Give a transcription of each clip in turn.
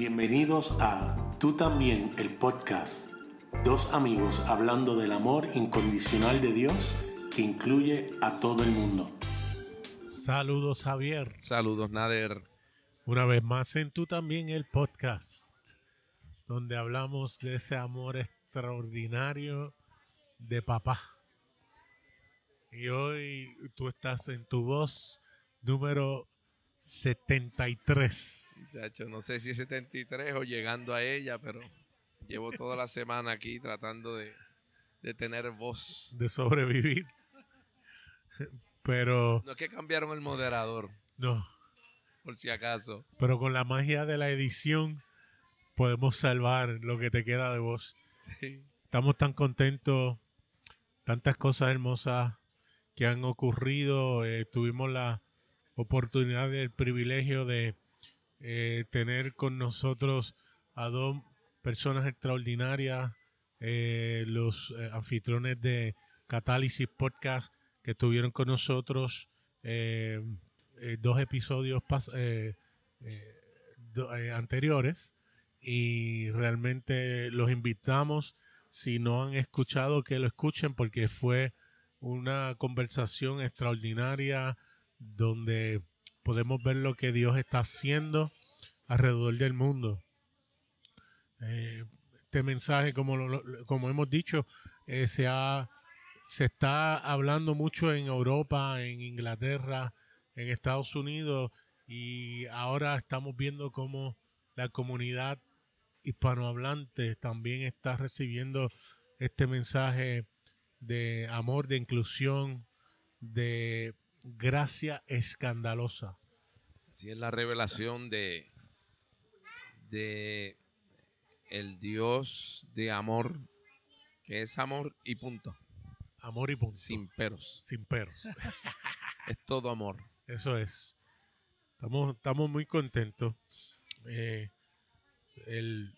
Bienvenidos a Tú también, el podcast. Dos amigos hablando del amor incondicional de Dios que incluye a todo el mundo. Saludos Javier. Saludos Nader. Una vez más en Tú también, el podcast, donde hablamos de ese amor extraordinario de papá. Y hoy tú estás en tu voz número 73. Chacho, no sé si es 73 o llegando a ella, pero llevo toda la semana aquí tratando de, de tener voz. De sobrevivir. Pero. No es que cambiaron el moderador. No. Por si acaso. Pero con la magia de la edición podemos salvar lo que te queda de voz. Sí. Estamos tan contentos. Tantas cosas hermosas que han ocurrido. Eh, tuvimos la oportunidad el privilegio de eh, tener con nosotros a dos personas extraordinarias, eh, los eh, anfitriones de Catálisis Podcast que estuvieron con nosotros eh, dos episodios do- anteriores. Y realmente los invitamos si no han escuchado que lo escuchen porque fue una conversación extraordinaria donde podemos ver lo que Dios está haciendo alrededor del mundo. Eh, este mensaje, como, hemos dicho, eh, se, ha, se está hablando mucho en Europa, en Inglaterra, en Estados Unidos y ahora estamos viendo cómo la comunidad hispanohablante también está recibiendo este mensaje de amor, de inclusión, de gracia escandalosa. Sí, es la revelación de, de el Dios de amor, que es amor y punto. Amor y punto. Sin peros. Sin peros. Es todo amor. Eso es. Estamos, estamos muy contentos. Eh, el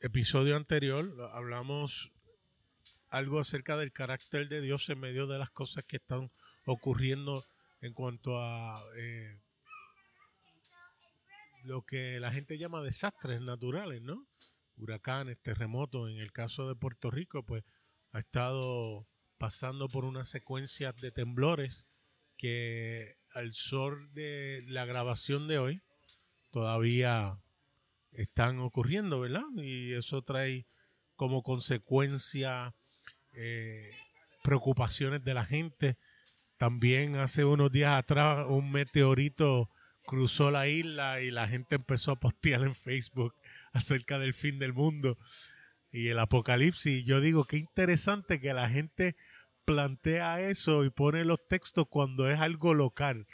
episodio anterior hablamos algo acerca del carácter de Dios en medio de las cosas que están ocurriendo en cuanto a eh, lo que la gente llama desastres naturales, ¿no? Huracanes, terremotos. En el caso de Puerto Rico, pues ha estado pasando por una secuencia de temblores que al sol de la grabación de hoy todavía están ocurriendo, ¿verdad? Y eso trae como consecuencia eh, preocupaciones de la gente. También hace unos días atrás un meteorito cruzó la isla y la gente empezó a postear en Facebook acerca del fin del mundo y el apocalipsis. Yo digo, qué interesante que la gente plantea eso y pone los textos cuando es algo local.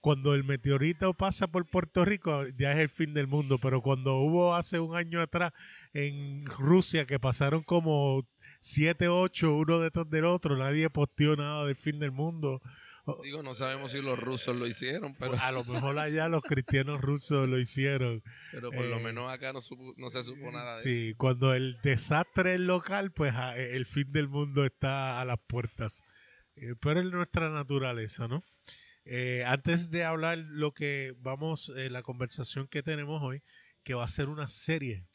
Cuando el meteorito pasa por Puerto Rico ya es el fin del mundo, pero cuando hubo hace un año atrás en Rusia que pasaron como siete, ocho, uno detrás del otro, nadie posteó nada del fin del mundo. Digo, no sabemos si los rusos lo hicieron, pero, A lo mejor allá los cristianos rusos lo hicieron. pero por lo eh, menos acá no, supo- no se supo nada de Sí, cuando el desastre es local, pues a- el fin del mundo está a las puertas. Eh, pero es nuestra naturaleza, ¿no? Eh, antes de hablar lo que vamos, eh, la conversación que tenemos hoy, que va a ser una serie,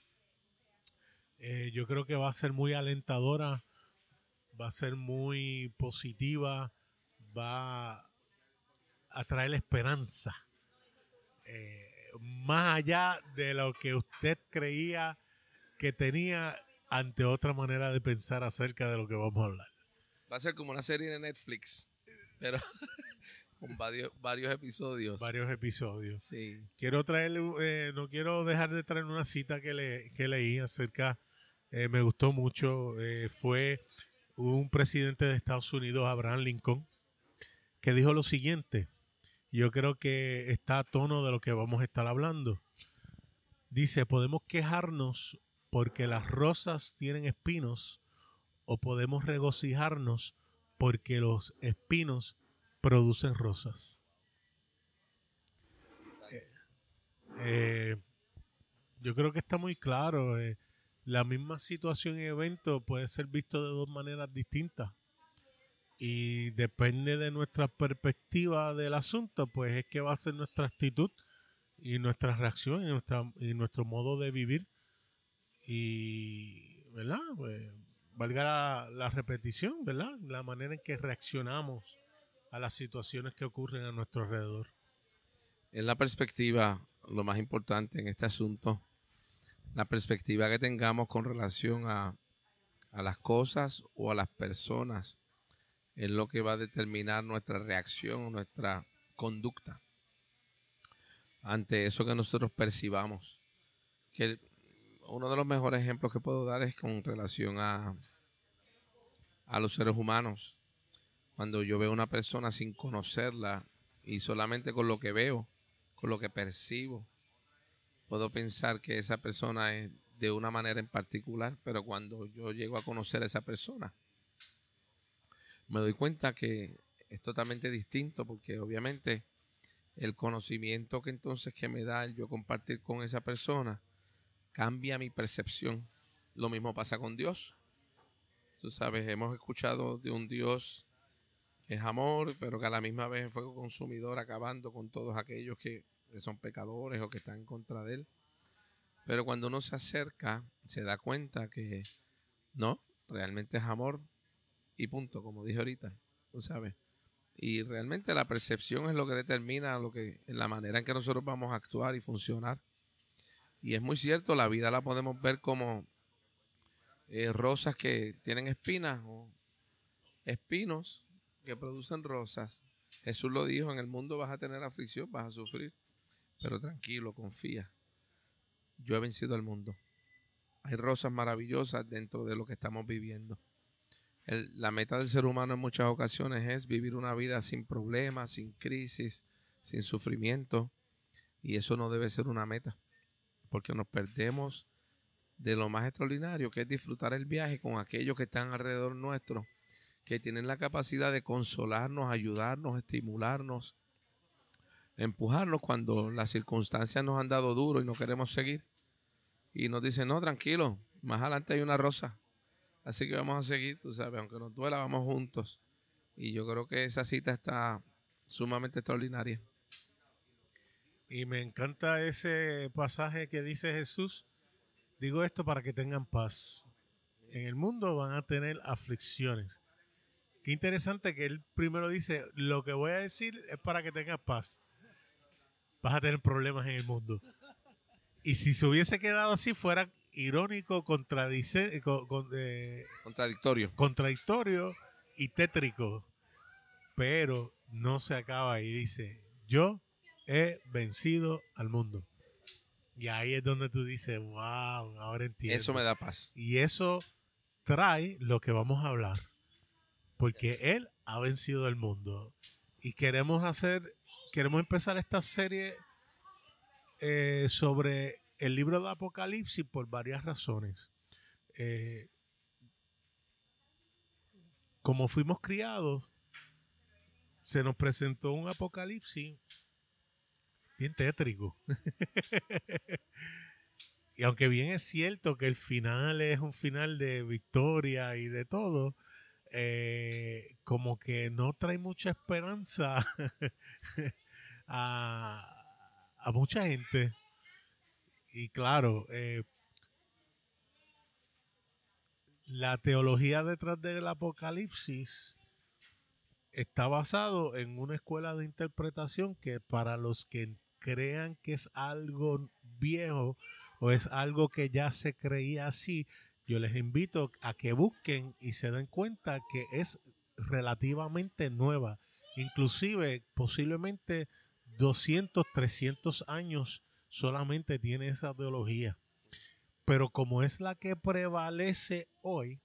eh, yo creo que va a ser muy alentadora, va a ser muy positiva, va a traer esperanza. Eh, más allá de lo que usted creía que tenía ante otra manera de pensar acerca de lo que vamos a hablar. Va a ser como una serie de Netflix, pero con varios, varios episodios. Varios episodios. Sí. Quiero traerle, eh, no quiero dejar de traer una cita que, le, que leí acerca, eh, me gustó mucho, eh, fue un presidente de Estados Unidos, Abraham Lincoln, que dijo lo siguiente, yo creo que está a tono de lo que vamos a estar hablando. Dice, podemos quejarnos porque las rosas tienen espinos o podemos regocijarnos porque los espinos producen rosas. Eh, yo creo que está muy claro. La misma situación y evento puede ser visto de dos maneras distintas. Y depende de nuestra perspectiva del asunto, pues es que va a ser nuestra actitud y nuestra reacción y, nuestra, y nuestro modo de vivir. Y, ¿verdad? Pues, valga la, la, repetición, ¿verdad? La manera en que reaccionamos a las situaciones que ocurren a nuestro alrededor. En la perspectiva, lo más importante en este asunto, la perspectiva que tengamos con relación a, a las cosas o a las personas es lo que va a determinar nuestra reacción, nuestra conducta ante eso que nosotros percibamos. Que uno de los mejores ejemplos que puedo dar es con relación a, a los seres humanos. Cuando yo veo una persona sin conocerla y solamente con lo que veo, con lo que percibo, puedo pensar que esa persona es de una manera en particular, pero cuando yo llego a conocer a esa persona, me doy cuenta que es totalmente distinto porque obviamente el conocimiento que entonces que me da el yo compartir con esa persona cambia mi percepción. Lo mismo pasa con Dios. Tú sabes, hemos escuchado de un Dios que es amor, pero que a la misma vez fuego consumidor, acabando con todos aquellos que, son pecadores o que están en contra de él. Pero cuando uno se acerca, se da cuenta que no, realmente es amor y punto, como dije ahorita, tú sabes. Y realmente la percepción es lo que determina lo que, la manera en que nosotros vamos a actuar y funcionar. Y es muy cierto, la vida la podemos ver como eh, rosas que tienen espinas o espinos que producen rosas. Jesús lo dijo, en el mundo vas a tener aflicción, vas a sufrir, pero tranquilo, confía. Yo he vencido al mundo. Hay rosas maravillosas dentro de lo que estamos viviendo la meta del ser humano en muchas ocasiones es vivir una vida sin problemas, sin crisis, sin sufrimiento. Y eso no debe ser una meta, porque nos perdemos de lo más extraordinario, que es disfrutar el viaje con aquellos que están alrededor nuestro, que tienen la capacidad de consolarnos, ayudarnos, estimularnos, empujarnos cuando las circunstancias nos han dado duro y no queremos seguir. Y nos dicen, no, tranquilo, más adelante hay una rosa, Así que vamos a seguir, tú sabes, aunque nos duela, vamos juntos. Y yo creo que esa cita está sumamente extraordinaria. Y me encanta ese pasaje que dice Jesús. Digo esto para que tengan paz. En el mundo van a tener aflicciones. Qué interesante que él primero dice, lo que voy a decir es para que tengas paz. Vas a tener problemas en el mundo. Y si se hubiese quedado así, fuera irónico, eh, eh, contradictorio. Contradictorio y tétrico. Pero no se acaba y dice, yo he vencido al mundo. Y ahí es donde tú dices, wow, ahora entiendo. Eso me da paz. Y eso trae lo que vamos a hablar. Porque Él ha vencido el mundo. Y queremos hacer, queremos empezar esta serie eh, sobre el libro de Apocalipsis por varias razones. Eh, como fuimos criados, se nos presentó un Apocalipsis bien tétrico. y aunque bien es cierto que el final es un final de victoria y de todo, eh, como que no trae mucha esperanza a, mucha gente. Y claro, eh, la teología detrás del Apocalipsis está basado en una escuela de interpretación que para los que crean que es algo viejo o es algo que ya se creía así, yo les invito a que busquen y se den cuenta que es relativamente nueva. Inclusive posiblemente 200, 300 años solamente tiene esa teología. Pero como es la que prevalece hoy,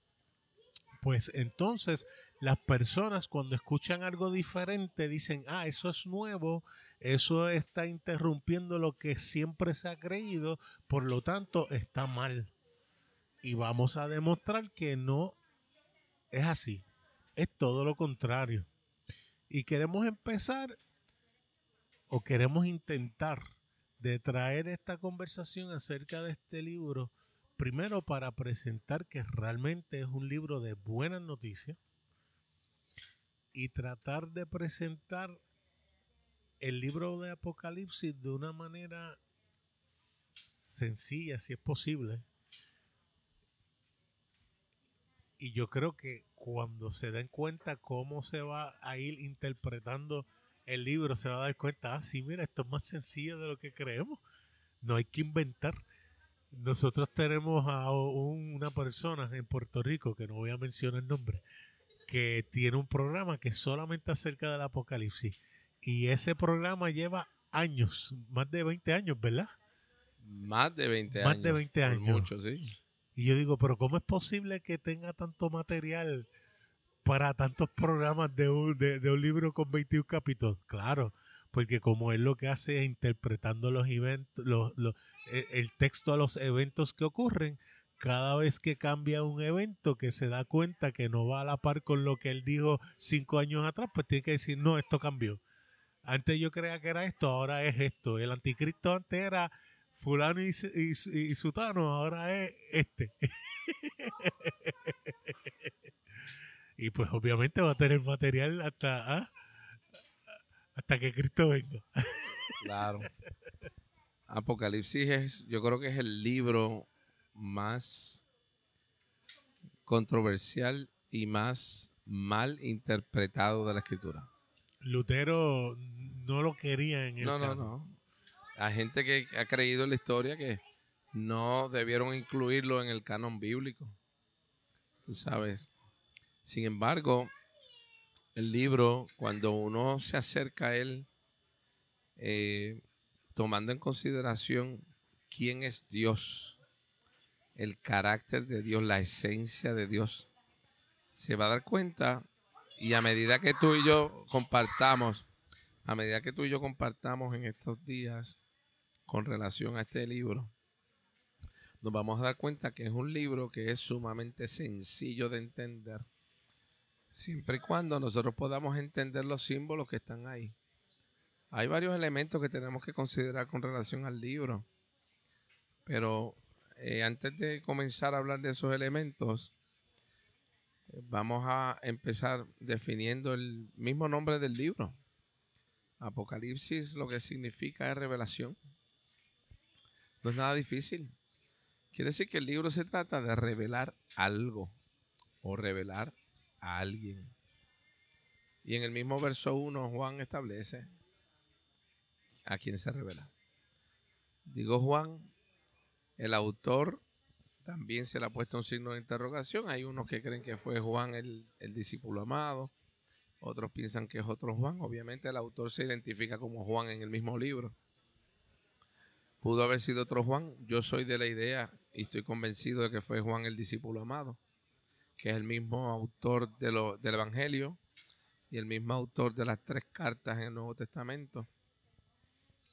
pues entonces las personas cuando escuchan algo diferente dicen, ah, eso es nuevo, eso está interrumpiendo lo que siempre se ha creído, por lo tanto está mal. Y vamos a demostrar que no es así, es todo lo contrario. Y queremos empezar o queremos intentar de traer esta conversación acerca de este libro, primero para presentar que realmente es un libro de buenas noticias y tratar de presentar el libro de Apocalipsis de una manera sencilla, si es posible. Y yo creo que cuando se den cuenta cómo se va a ir interpretando el libro, se va a dar cuenta, ah, sí, mira, esto es más sencillo de lo que creemos. No hay que inventar. Nosotros tenemos a una persona en Puerto Rico, que no voy a mencionar el nombre, que tiene un programa que es solamente acerca del apocalipsis. Y ese programa lleva años, más de 20 años, ¿verdad? Más de 20 más años. de 20 años. Mucho, sí. Y yo digo, pero ¿cómo es posible que tenga tanto material para tantos programas de un, de, un libro con 21 capítulos? Claro, porque como él lo que hace es interpretando los eventos, los, e, el texto a los eventos que ocurren, cada vez que cambia un evento que se da cuenta que no va a la par con lo que él dijo cinco años atrás, pues tiene que decir, no, esto cambió. Antes yo creía que era esto, ahora es esto. El anticristo antes era fulano y, y, sutano, ahora es este. y pues obviamente va a tener material hasta, ¿ah? hasta que Cristo venga. claro. Apocalipsis es, yo creo que es el libro más controversial y más mal interpretado de la escritura. Lutero no lo quería en el No, no, no. Hay gente que ha creído en la historia que no debieron incluirlo en el canon bíblico. Tú sabes. Sin embargo, el libro, cuando uno se acerca a él, eh, tomando en consideración quién es Dios, el carácter de Dios, la esencia de Dios, se va a dar cuenta y a medida que tú y yo compartamos, a medida que tú y yo compartamos en estos días, con relación a este libro, nos vamos a dar cuenta que es un libro que es sumamente sencillo de entender, siempre y cuando nosotros podamos entender los símbolos que están ahí. Hay varios elementos que tenemos que considerar con relación al libro, pero eh, antes de comenzar a hablar de esos elementos, vamos a empezar definiendo el mismo nombre del libro. Apocalipsis lo que significa es revelación. No es nada difícil. Quiere decir que el libro se trata de revelar algo o revelar a alguien. Y en el mismo verso 1 Juan establece a quién se revela. Digo Juan, el autor también se le ha puesto un signo de interrogación. Hay unos que creen que fue Juan el, el discípulo amado, otros piensan que es otro Juan. Obviamente el autor se identifica como Juan en el mismo libro. Pudo haber sido otro Juan. Yo soy de la idea y estoy convencido de que fue Juan el discípulo amado, que es el mismo autor de lo, del Evangelio y el mismo autor de las tres cartas en el Nuevo Testamento.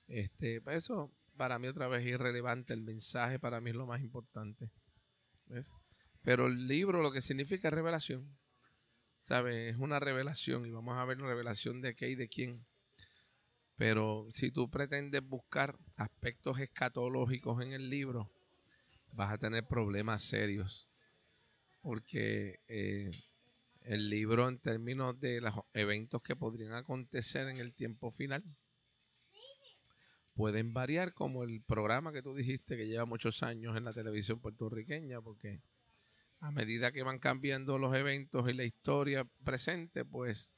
Este, eso para mí otra vez es irrelevante. El mensaje para mí es lo más importante. Pero el libro lo que significa revelación. ¿Sabes? Es una revelación y vamos a ver la revelación de qué y de quién. Pero si tú pretendes buscar aspectos escatológicos en el libro, vas a tener problemas serios. Porque eh, el libro en términos de los eventos que podrían acontecer en el tiempo final, pueden variar como el programa que tú dijiste que lleva muchos años en la televisión puertorriqueña, porque a medida que van cambiando los eventos y la historia presente, pues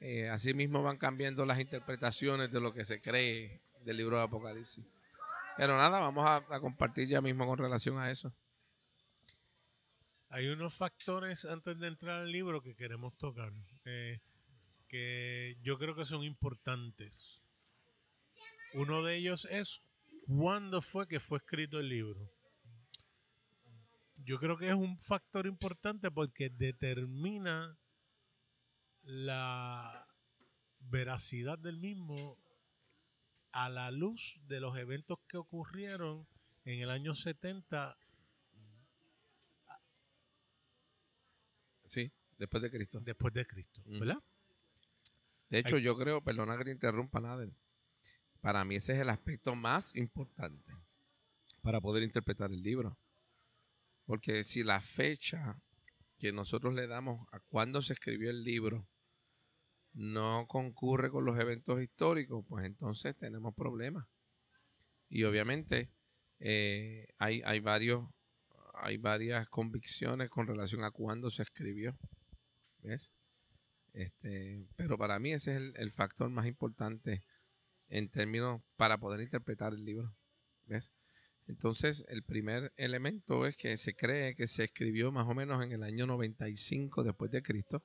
eh, asimismo van cambiando las interpretaciones de lo que se cree del libro de Apocalipsis. Pero nada, vamos a, compartir ya mismo con relación a eso. Hay unos factores antes de entrar al libro que queremos tocar, eh, que yo creo que son importantes. Uno de ellos es cuándo fue que fue escrito el libro. Yo creo que es un factor importante porque determina la veracidad del mismo a la luz de los eventos que ocurrieron en el año 70. Sí, después de Cristo. Después de Cristo, ¿verdad? De hecho, yo creo, perdona que te interrumpa, nada. Para mí ese es el aspecto más importante para poder interpretar el libro. Porque si la fecha que nosotros le damos a cuándo se escribió el libro no concurre con los eventos históricos, pues entonces tenemos problemas. Y obviamente eh, hay, hay, varios, hay varias convicciones con relación a cuándo se escribió. ¿Ves? Este, pero para mí ese es el, factor más importante en términos para poder interpretar el libro. ¿Ves? Entonces, el primer elemento es que se cree que se escribió más o menos en el año 95 después de Cristo,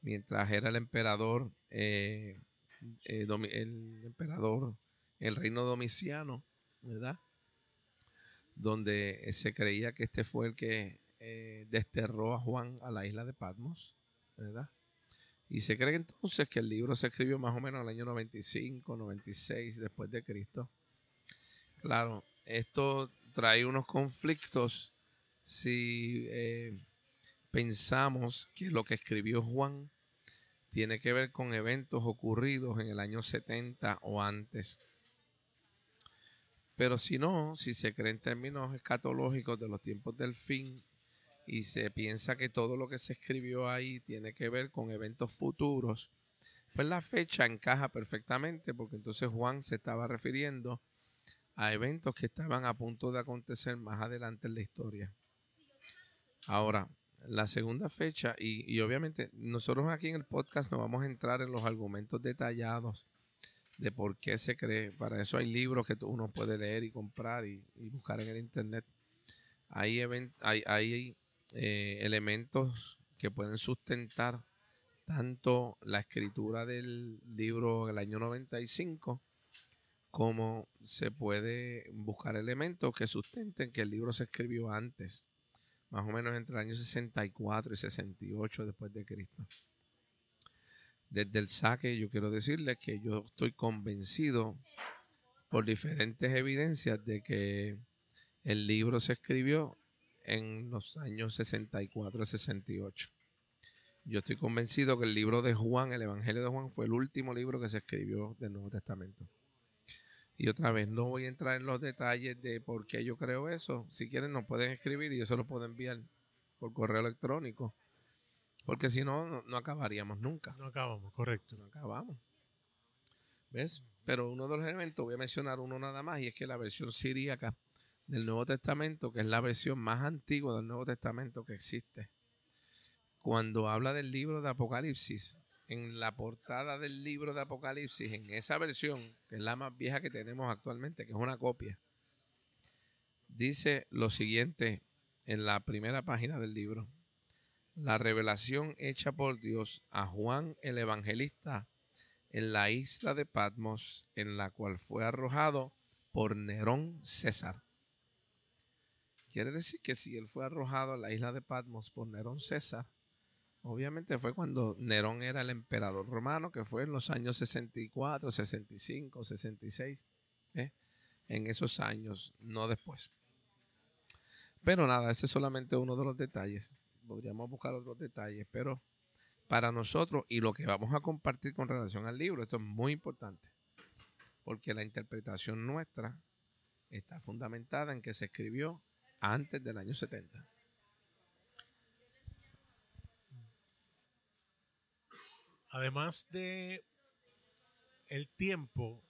mientras era el emperador, eh, eh, el emperador, el reino domiciano, ¿verdad? Donde se creía que este fue el que eh, desterró a Juan a la isla de Patmos, ¿verdad? Y se cree entonces que el libro se escribió más o menos en el año 95, 96 después de Cristo. Claro, esto trae unos conflictos si eh, pensamos que lo que escribió Juan tiene que ver con eventos ocurridos en el año 70 o antes. Pero si no, si se cree en términos escatológicos de los tiempos del fin y se piensa que todo lo que se escribió ahí tiene que ver con eventos futuros, pues la fecha encaja perfectamente porque entonces Juan se estaba refiriendo a eventos que estaban a punto de acontecer más adelante en la historia. Ahora, la segunda fecha, y, obviamente nosotros aquí en el podcast no vamos a entrar en los argumentos detallados de por qué se cree. Para eso hay libros que uno puede leer y comprar y, buscar en el internet. Hay, hay, eh, elementos que pueden sustentar tanto la escritura del libro del año 95 como se puede buscar elementos que sustenten que el libro se escribió antes, más o menos entre el año 64 y 68 después de Cristo. Desde el saque yo quiero decirles que yo estoy convencido por diferentes evidencias de que el libro se escribió en los años 64 y 68. Yo estoy convencido que el libro de Juan, el Evangelio de Juan, fue el último libro que se escribió del Nuevo Testamento. Y otra vez, no voy a entrar en los detalles de por qué yo creo eso. Si quieren, nos pueden escribir y yo se lo puedo enviar por correo electrónico. Porque si no, no, acabaríamos nunca. No acabamos, correcto. No acabamos. ¿Ves? Pero uno de los elementos, voy a mencionar uno nada más, y es que la versión siríaca del Nuevo Testamento, que es la versión más antigua del Nuevo Testamento que existe, cuando habla del libro de Apocalipsis, en la portada del libro de Apocalipsis, en esa versión, que es la más vieja que tenemos actualmente, que es una copia, dice lo siguiente en la primera página del libro. La revelación hecha por Dios a Juan el Evangelista en la isla de Patmos, en la cual fue arrojado por Nerón César. Quiere decir que si él fue arrojado a la isla de Patmos por Nerón César, obviamente fue cuando Nerón era el emperador romano, que fue en los años 64, 65, 66, en esos años, no después. Pero nada, ese es solamente uno de los detalles. Podríamos buscar otros detalles, pero para nosotros y lo que vamos a compartir con relación al libro, esto es muy importante, porque la interpretación nuestra está fundamentada en que se escribió antes del año 70. Además de el tiempo,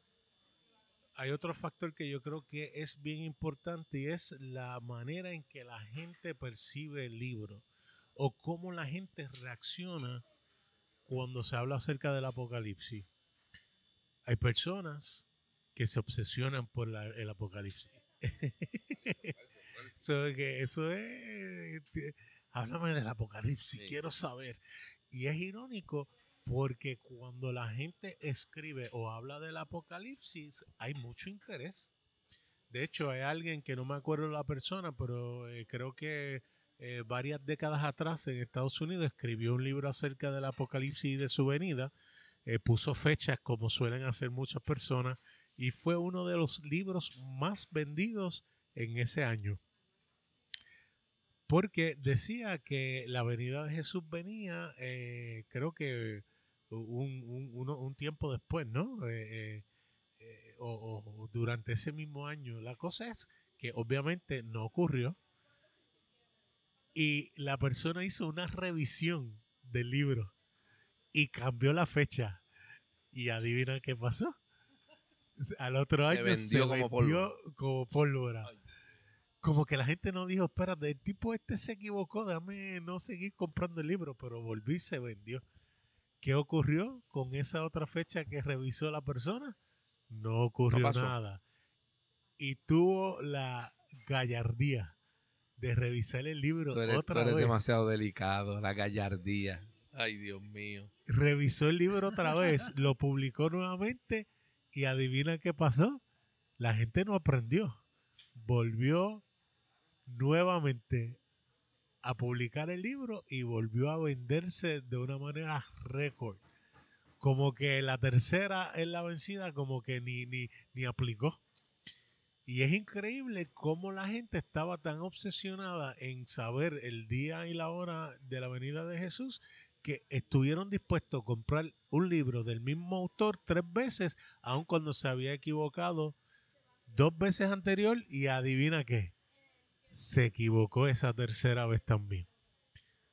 hay otro factor que yo creo que es bien importante y es la manera en que la gente percibe el libro o cómo la gente reacciona cuando se habla acerca del apocalipsis. Hay personas que se obsesionan por el apocalipsis. Eso, que eso es. Este, háblame del apocalipsis, quiero saber. Y es irónico porque cuando la gente escribe o habla del apocalipsis, hay mucho interés. De hecho, hay alguien que no me acuerdo la persona, pero eh, creo que eh, varias décadas atrás en Estados Unidos escribió un libro acerca del apocalipsis y de su venida. Eh, puso fechas como suelen hacer muchas personas y fue uno de los libros más vendidos en ese año porque decía que la venida de Jesús venía, eh, creo que un, tiempo después, ¿no? Eh, o, durante ese mismo año. La cosa es que obviamente no ocurrió y la persona hizo una revisión del libro y cambió la fecha. Y adivina qué pasó. Al otro Se año vendió se como vendió pólvora. como pólvora. Como que la gente no dijo, espérate, el tipo este se equivocó, déjame no seguir comprando el libro, pero volvió y se vendió. ¿Qué ocurrió con esa otra fecha que revisó la persona? No ocurrió No nada. Y tuvo la gallardía de revisar el libro Tú eres, tú otra eres vez. demasiado delicado, la gallardía. Ay, Dios mío. revisó el libro otra vez, lo publicó nuevamente y adivina qué pasó. La gente no aprendió. Volvió nuevamente a publicar el libro y volvió a venderse de una manera récord. Como que la tercera es la vencida, como que ni, ni, ni aplicó. Y es increíble cómo la gente estaba tan obsesionada en saber el día y la hora de la venida de Jesús que estuvieron dispuestos a comprar un libro del mismo autor tres veces, aun cuando se había equivocado dos veces anterior y adivina qué, se equivocó esa tercera vez también.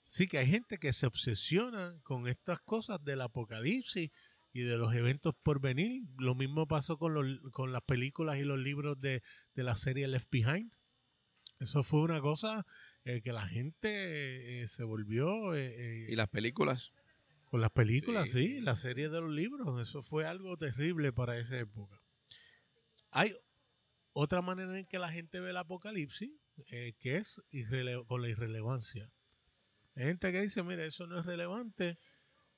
Sí que hay gente que se obsesiona con estas cosas del apocalipsis y de los eventos por venir. Lo mismo pasó con, los- con las películas y los libros de, de la serie Left Behind. Eso fue una cosa eh, que la gente eh, se volvió eh, ¿Y las películas? con las películas, Sí, la serie de los libros, eso fue algo terrible para esa época. Hay otra manera en que la gente ve el apocalipsis, que es con la irrelevancia. Hay gente que dice, mira, eso no es relevante,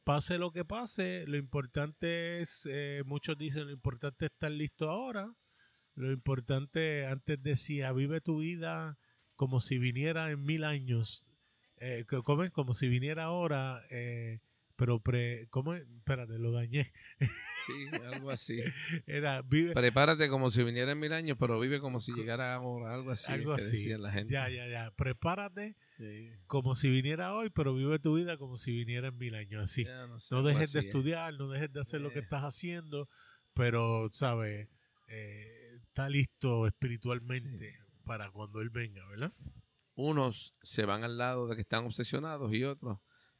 pase lo que pase, lo importante es, eh, muchos dicen, lo importante es estar listo ahora, lo importante, antes decía, vive tu vida como si viniera en mil años, eh, co- ¿cómo es? como si viniera ahora, eh, pero pre, ¿cómo es? Espérate, lo dañé. Sí, algo así. Era, vive, Prepárate como si viniera en mil años, pero vive como si llegara ahora, algo así. algo así. la gente. Ya, ya, ya. Prepárate Sí. como si viniera hoy, pero vive tu vida como si viniera en mil años. Así. Ya, no sé, no algo dejes de ¿eh? estudiar, no dejes de hacer lo que Eh. estás haciendo, pero, ¿sabes? Eh, está listo espiritualmente para cuando Él venga, ¿verdad? Unos se van al lado de que están obsesionados y otros,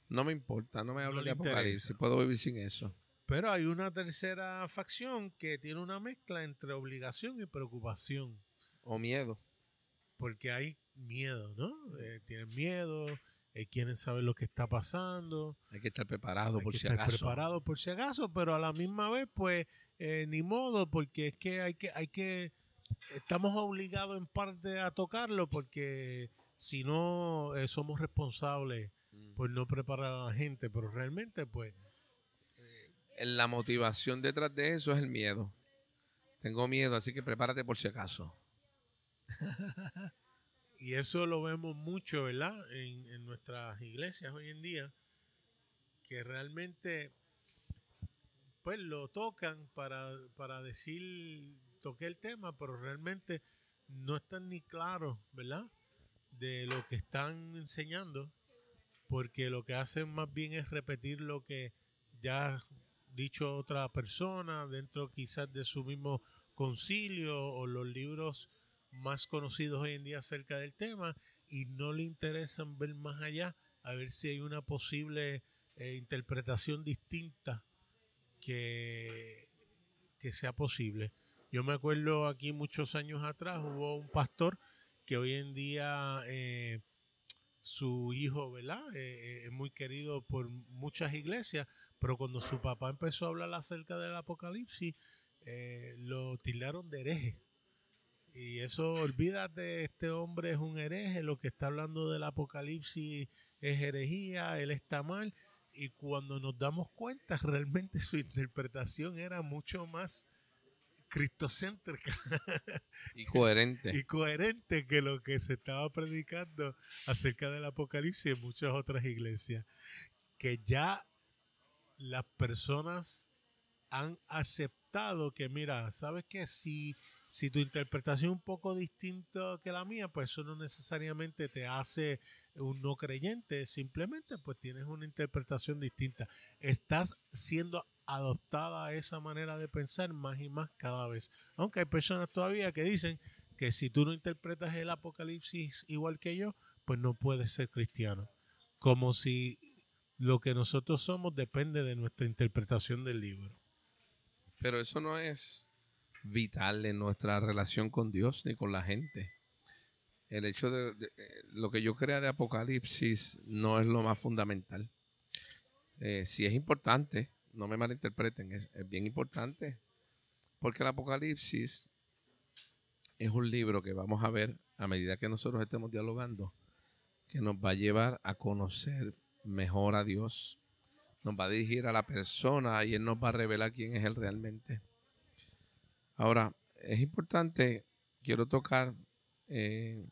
no me importa, no me hablo de apocalipsis, puedo vivir sin eso. Pero hay una tercera facción que tiene una mezcla entre obligación y preocupación, O miedo. porque hay miedo, ¿no? Eh, tienen miedo, eh, quieren saber lo que está pasando, Hay que estar preparado hay por que si estar acaso. preparado por si acaso, pero a la misma vez, pues, eh, ni modo, porque es que hay que, hay que, estamos obligados en parte a tocarlo, porque si no eh, somos responsables Mm. por no preparar a la gente, pero realmente, pues, La motivación detrás de eso es el miedo. Tengo miedo, así que prepárate por si acaso. y eso lo vemos mucho, ¿verdad? En, en nuestras iglesias hoy en día, que realmente, pues, lo tocan para, para decir, toqué el tema, pero realmente no están ni claros, ¿verdad? De lo que están enseñando, porque lo que hacen más bien es repetir lo que ya ha dicho otra persona dentro quizás de su mismo concilio o los libros más conocidos hoy en día acerca del tema y no le interesan ver más allá a ver si hay una posible eh, interpretación distinta que, que sea posible. Yo me acuerdo aquí muchos años atrás hubo un pastor que hoy en día eh, su hijo, ¿verdad? Eh, eh, es muy querido por muchas iglesias, pero cuando su papá empezó a hablar acerca del apocalipsis, lo tildaron de hereje. Y eso, olvídate, este hombre es un hereje, lo que está hablando del apocalipsis es herejía, él está mal. Y cuando nos damos cuenta, realmente su interpretación era mucho más cristocéntrica Y coherente. y coherente que lo que se estaba predicando acerca del apocalipsis en muchas otras iglesias. Que ya las personas han aceptado que, mira, ¿sabes qué? Si, si tu interpretación es un poco distinta que la mía, pues eso no necesariamente te hace un no creyente, simplemente pues tienes una interpretación distinta. Estás siendo adoptada esa manera de pensar más y más cada vez. Aunque hay personas todavía que dicen que si tú no interpretas el apocalipsis igual que yo, pues no puedes ser cristiano. Como si lo que nosotros somos depende de nuestra interpretación del libro. Pero eso no es vital en nuestra relación con Dios ni con la gente. El hecho de, lo que yo crea de Apocalipsis no es lo más fundamental. Eh, sí es importante, no me malinterpreten, es bien importante, porque el Apocalipsis es un libro que vamos a ver a medida que nosotros estemos dialogando, que nos va a llevar a conocer mejor a Dios, nos va a dirigir a la persona y Él nos va a revelar quién es Él realmente. Ahora, es importante, quiero tocar eh,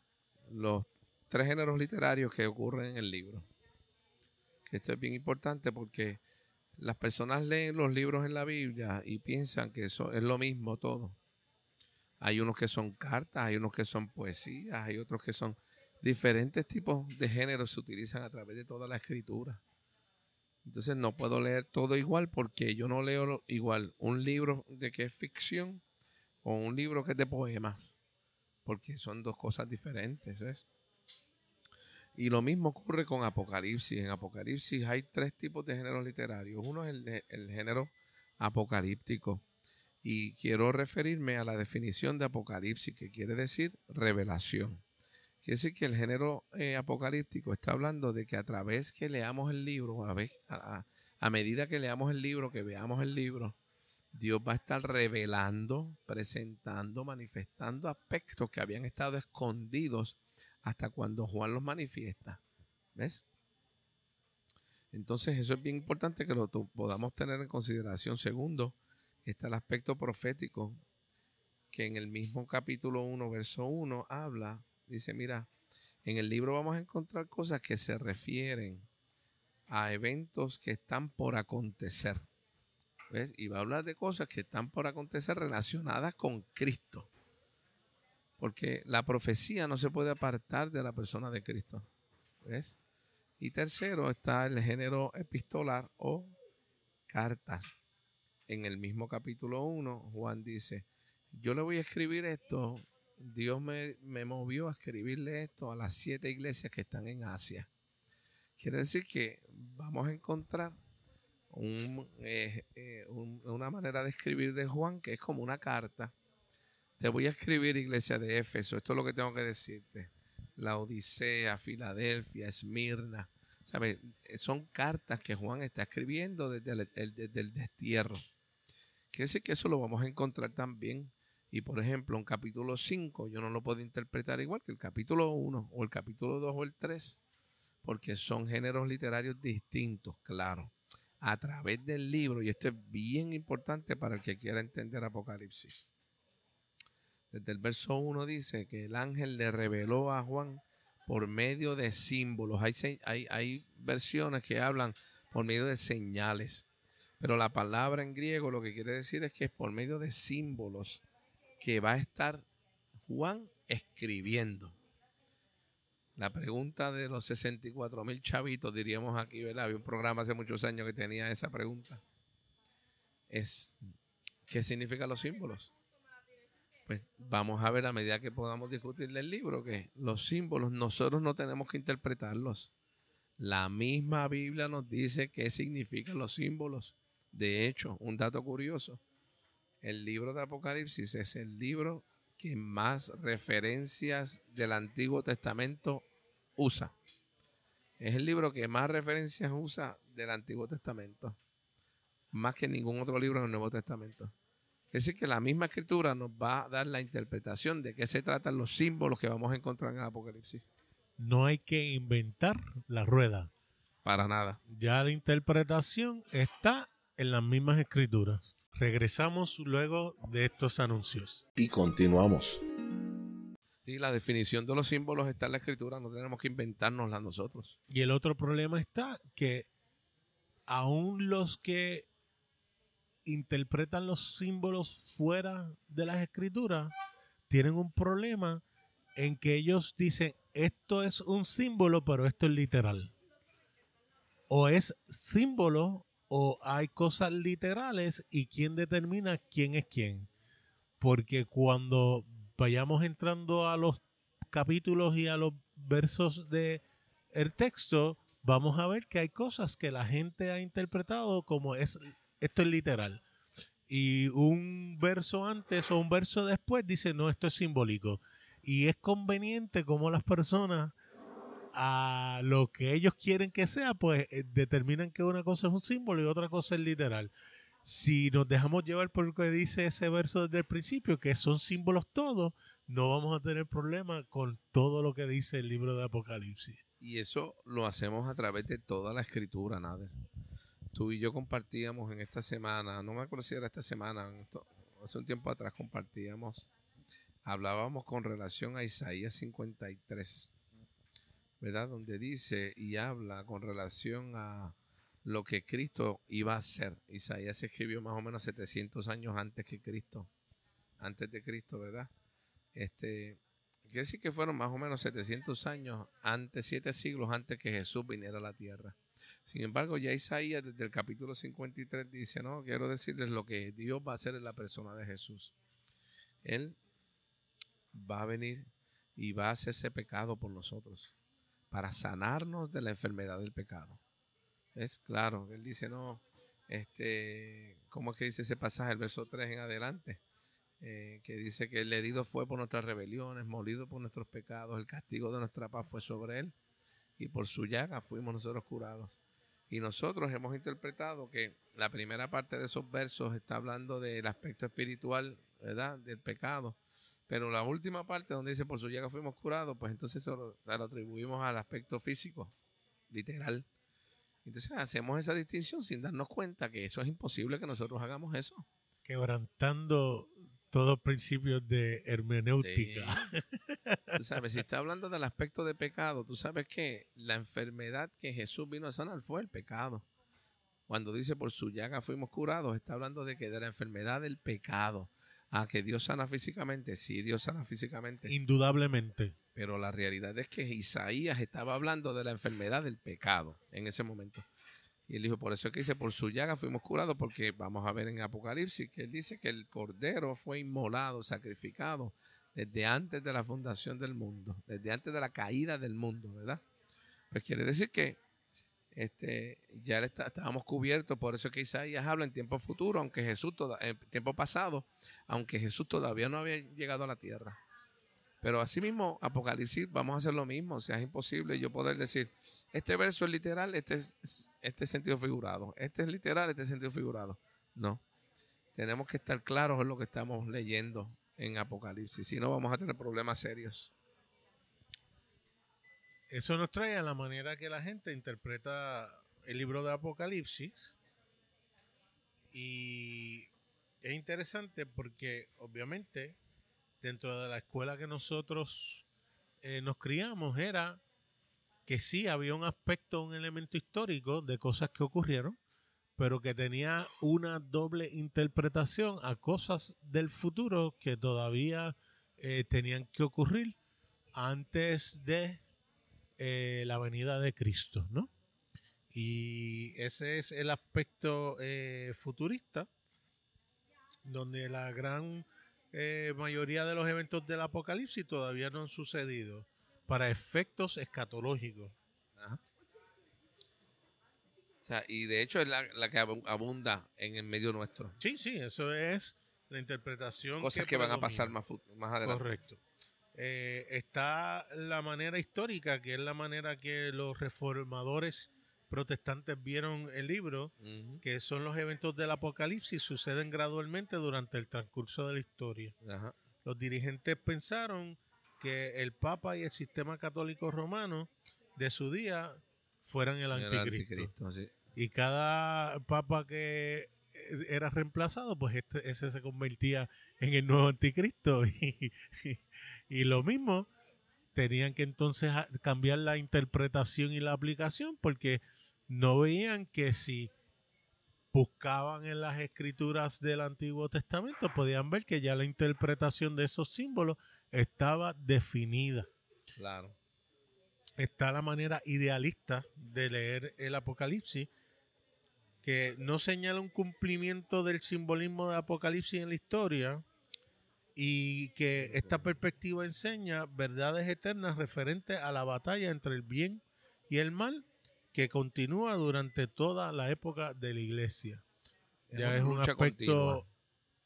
los tres géneros literarios que ocurren en el libro. esto es bien importante porque las personas leen los libros en la Biblia y piensan que eso es lo mismo todo. Hay unos que son cartas, hay unos que son poesías, hay otros que son diferentes tipos de géneros se utilizan a través de toda la escritura. Entonces no puedo leer todo igual porque yo no leo igual un libro de que es ficción o un libro que es de poemas, porque son dos cosas diferentes. Y lo mismo ocurre con Apocalipsis. En Apocalipsis hay tres tipos de géneros literarios. Uno es el género apocalíptico. Y quiero referirme a la definición de Apocalipsis, que quiere decir revelación. Quiere decir que el género eh, apocalíptico está hablando de que a través que leamos el libro, a, a, medida que leamos el libro, que veamos el libro, Dios va a estar revelando, presentando, manifestando aspectos que habían estado escondidos hasta cuando Juan los manifiesta. ¿Ves? Entonces eso es bien importante que lo podamos tener en consideración. Segundo, está el aspecto profético, que en el mismo capítulo 1, verso 1, habla Dice, mira, en el libro vamos a encontrar cosas que se refieren a eventos que están por acontecer. ¿Ves? Y va a hablar de cosas que están por acontecer relacionadas con Cristo. Porque la profecía no se puede apartar de la persona de Cristo. ¿Ves? Y tercero está el género epistolar o cartas. En el mismo capítulo 1, Juan dice, yo le voy a escribir esto Dios me, movió a escribirle esto a las siete iglesias que están en Asia. Quiere decir que vamos a encontrar eh, eh, una manera de escribir de Juan que es como una carta. Te voy a escribir iglesia de Éfeso, esto es lo que tengo que decirte. La Odisea, Filadelfia, Esmirna. ¿Sabes? Son cartas que Juan está escribiendo desde el, desde el destierro. Quiere decir que eso lo vamos a encontrar también y por ejemplo, un capítulo 5 yo no lo puedo interpretar igual que el capítulo 1 o el capítulo 2 o el 3, porque son géneros literarios distintos, claro, a través del libro. Y esto es bien importante para el que quiera entender Apocalipsis. Desde el verso 1 dice que el ángel le reveló a Juan por medio de símbolos. Hay, hay, hay versiones que hablan por medio de señales. Pero la palabra en griego lo que quiere decir es que es por medio de símbolos que va a estar Juan escribiendo. La pregunta de los 64 mil chavitos, diríamos aquí, ¿verdad? Había un programa hace muchos años que tenía esa pregunta. Es, ¿qué significan los símbolos? Pues vamos a ver a medida que podamos discutir el libro que los símbolos nosotros no tenemos que interpretarlos. La misma Biblia nos dice qué significan los símbolos. De hecho, un dato curioso, el libro de Apocalipsis es el libro que más referencias del Antiguo Testamento usa. Es el libro que más referencias usa del Antiguo Testamento. Más que ningún otro libro del Nuevo Testamento. Es decir, que la misma escritura nos va a dar la interpretación de qué se tratan los símbolos que vamos a encontrar en Apocalipsis. No hay que inventar la rueda. Para nada. Ya la interpretación está en las mismas escrituras. Regresamos luego de estos anuncios. Y continuamos. Y la definición de los símbolos está en la escritura, no tenemos que inventárnosla nosotros. Y el otro problema está que aún los que interpretan los símbolos fuera de las escrituras tienen un problema en que ellos dicen esto es un símbolo, pero esto es literal. O es símbolo o hay cosas literales y quién determina quién es quién. Porque cuando vayamos entrando a los capítulos y a los versos de texto, vamos a ver que hay cosas que la gente ha interpretado como es esto es literal. Y un verso antes o un verso después dice, no, esto es simbólico. Y es conveniente como las personas a lo que ellos quieren que sea, pues eh, determinan que una cosa es un símbolo y otra cosa es literal. Si nos dejamos llevar por lo que dice ese verso desde el principio, que son símbolos todos, no vamos a tener problema con todo lo que dice el libro de Apocalipsis. Y eso lo hacemos a través de toda la escritura, Nader. Tú y yo compartíamos en esta semana, no me acuerdo si era esta semana, hace un tiempo atrás compartíamos, hablábamos con relación a Isaías 53, ¿verdad? Donde dice y habla con relación a lo que Cristo iba a hacer. Isaías escribió más o menos 700 años antes que Cristo, antes de Cristo, ¿verdad? Este, quiere decir que fueron más o menos 700 años antes, siete siglos antes que Jesús viniera a la tierra. Sin embargo, ya Isaías desde el capítulo 53 dice, no, quiero decirles lo que Dios va a hacer en la persona de Jesús. Él va a venir y va a hacerse pecado por nosotros para sanarnos de la enfermedad del pecado. Es claro, él dice, no, este, ¿cómo es que dice ese pasaje, el verso 3 en adelante? Eh, que dice que el herido fue por nuestras rebeliones, molido por nuestros pecados, el castigo de nuestra paz fue sobre él y por su llaga fuimos nosotros curados. Y nosotros hemos interpretado que la primera parte de esos versos está hablando del aspecto espiritual, ¿verdad? Del pecado. Pero la última parte donde dice por su llaga fuimos curados, pues entonces eso lo, lo atribuimos al aspecto físico, literal. Entonces hacemos esa distinción sin darnos cuenta que eso es imposible que nosotros hagamos eso. Quebrantando todos principios de hermenéutica. Tú sabes, si está hablando del aspecto de pecado, tú sabes que la enfermedad que Jesús vino a sanar fue el pecado. Cuando dice por su llaga fuimos curados, está hablando de que de la enfermedad del pecado. A que Dios sana físicamente, sí, Dios sana físicamente. Indudablemente. Pero la realidad es que Isaías estaba hablando de la enfermedad del pecado en ese momento. Y él dijo, por eso es que dice, por su llaga fuimos curados, porque vamos a ver en Apocalipsis que él dice que el cordero fue inmolado, sacrificado, desde antes de la fundación del mundo, desde antes de la caída del mundo, ¿verdad? Pues quiere decir que este, ya estábamos cubiertos, por eso es que Isaías habla en tiempo futuro, aunque Jesús, en tiempo pasado, aunque Jesús todavía no había llegado a la tierra. Pero asimismo, Apocalipsis, vamos a hacer lo mismo. O sea, es imposible yo poder decir, este verso es literal, este es este sentido figurado. Este es literal, este es sentido figurado. No. Tenemos que estar claros en lo que estamos leyendo en Apocalipsis. Si no, vamos a tener problemas serios. Eso nos trae a la manera que la gente interpreta el libro de Apocalipsis. Y es interesante porque obviamente dentro de la escuela que nosotros eh, nos criamos era que sí había un aspecto, un elemento histórico de cosas que ocurrieron, pero que tenía una doble interpretación a cosas del futuro que todavía eh, tenían que ocurrir antes de eh, la venida de Cristo, ¿no? Y ese es el aspecto futurista, donde la gran eh, mayoría de los eventos del apocalipsis todavía no han sucedido para efectos escatológicos. O sea, y de hecho es la, que abunda en el medio nuestro. Sí, sí, eso es la interpretación. Cosas que, van a pasar más, más adelante. Correcto. Eh, está la manera histórica, que es la manera que los reformadores protestantes vieron el libro, que son los eventos del Apocalipsis, suceden gradualmente durante el transcurso de la historia. Los dirigentes pensaron que el Papa y el sistema católico romano de su día fueran el anticristo. Y cada papa que era reemplazado, pues este, ese se convertía en el nuevo anticristo. y lo mismo, tenían que entonces cambiar la interpretación y la aplicación porque no veían que si buscaban en las escrituras del Antiguo Testamento podían ver que ya la interpretación de esos símbolos estaba definida. Claro. Está la manera idealista de leer el Apocalipsis que no señala un cumplimiento del simbolismo de Apocalipsis en la historia, y que esta perspectiva enseña verdades eternas referentes a la batalla entre el bien y el mal que continúa durante toda la época de la iglesia. Es Ya es un aspecto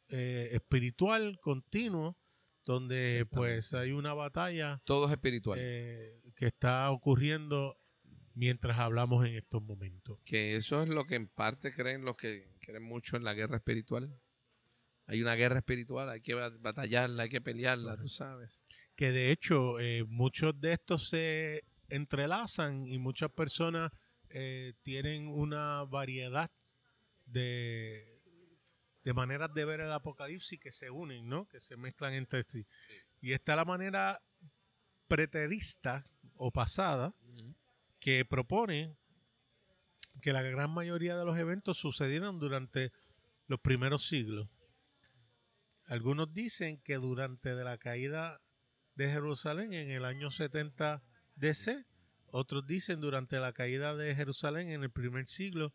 eh, espiritual continuo donde pues hay una batalla Todo es espiritual. eh, que está ocurriendo mientras hablamos en estos momentos. que eso es lo que en parte creen los que creen mucho en la guerra espiritual. Hay una guerra espiritual, hay que bat- batallarla, hay que pelearla, tú sabes. Que de hecho eh, muchos de estos se entrelazan y muchas personas eh, tienen una variedad de, de maneras de ver el apocalipsis que se unen, ¿no? Que se mezclan entre sí. Y está la manera preterista o pasada que propone que la gran mayoría de los eventos sucedieron durante los primeros siglos. Algunos dicen que durante de la caída de Jerusalén en el año 70 DC, otros dicen durante la caída de Jerusalén en el primer siglo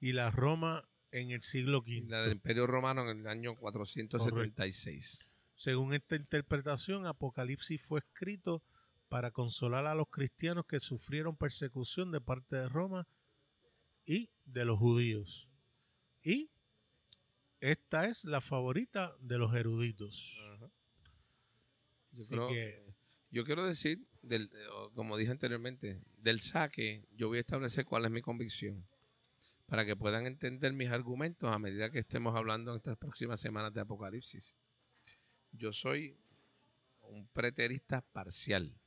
y la Roma en el siglo V. La del Imperio Romano en el año 476. Según esta interpretación, Apocalipsis fue escrito para consolar a los cristianos que sufrieron persecución de parte de Roma y de los judíos. Y esta es la favorita de los eruditos. Yo, creo- que- yo quiero decir, del, como dije anteriormente, del saque, yo voy a establecer cuál es mi convicción. Para que puedan entender mis argumentos a medida que estemos hablando en estas próximas semanas de Apocalipsis. Yo soy un preterista parcial.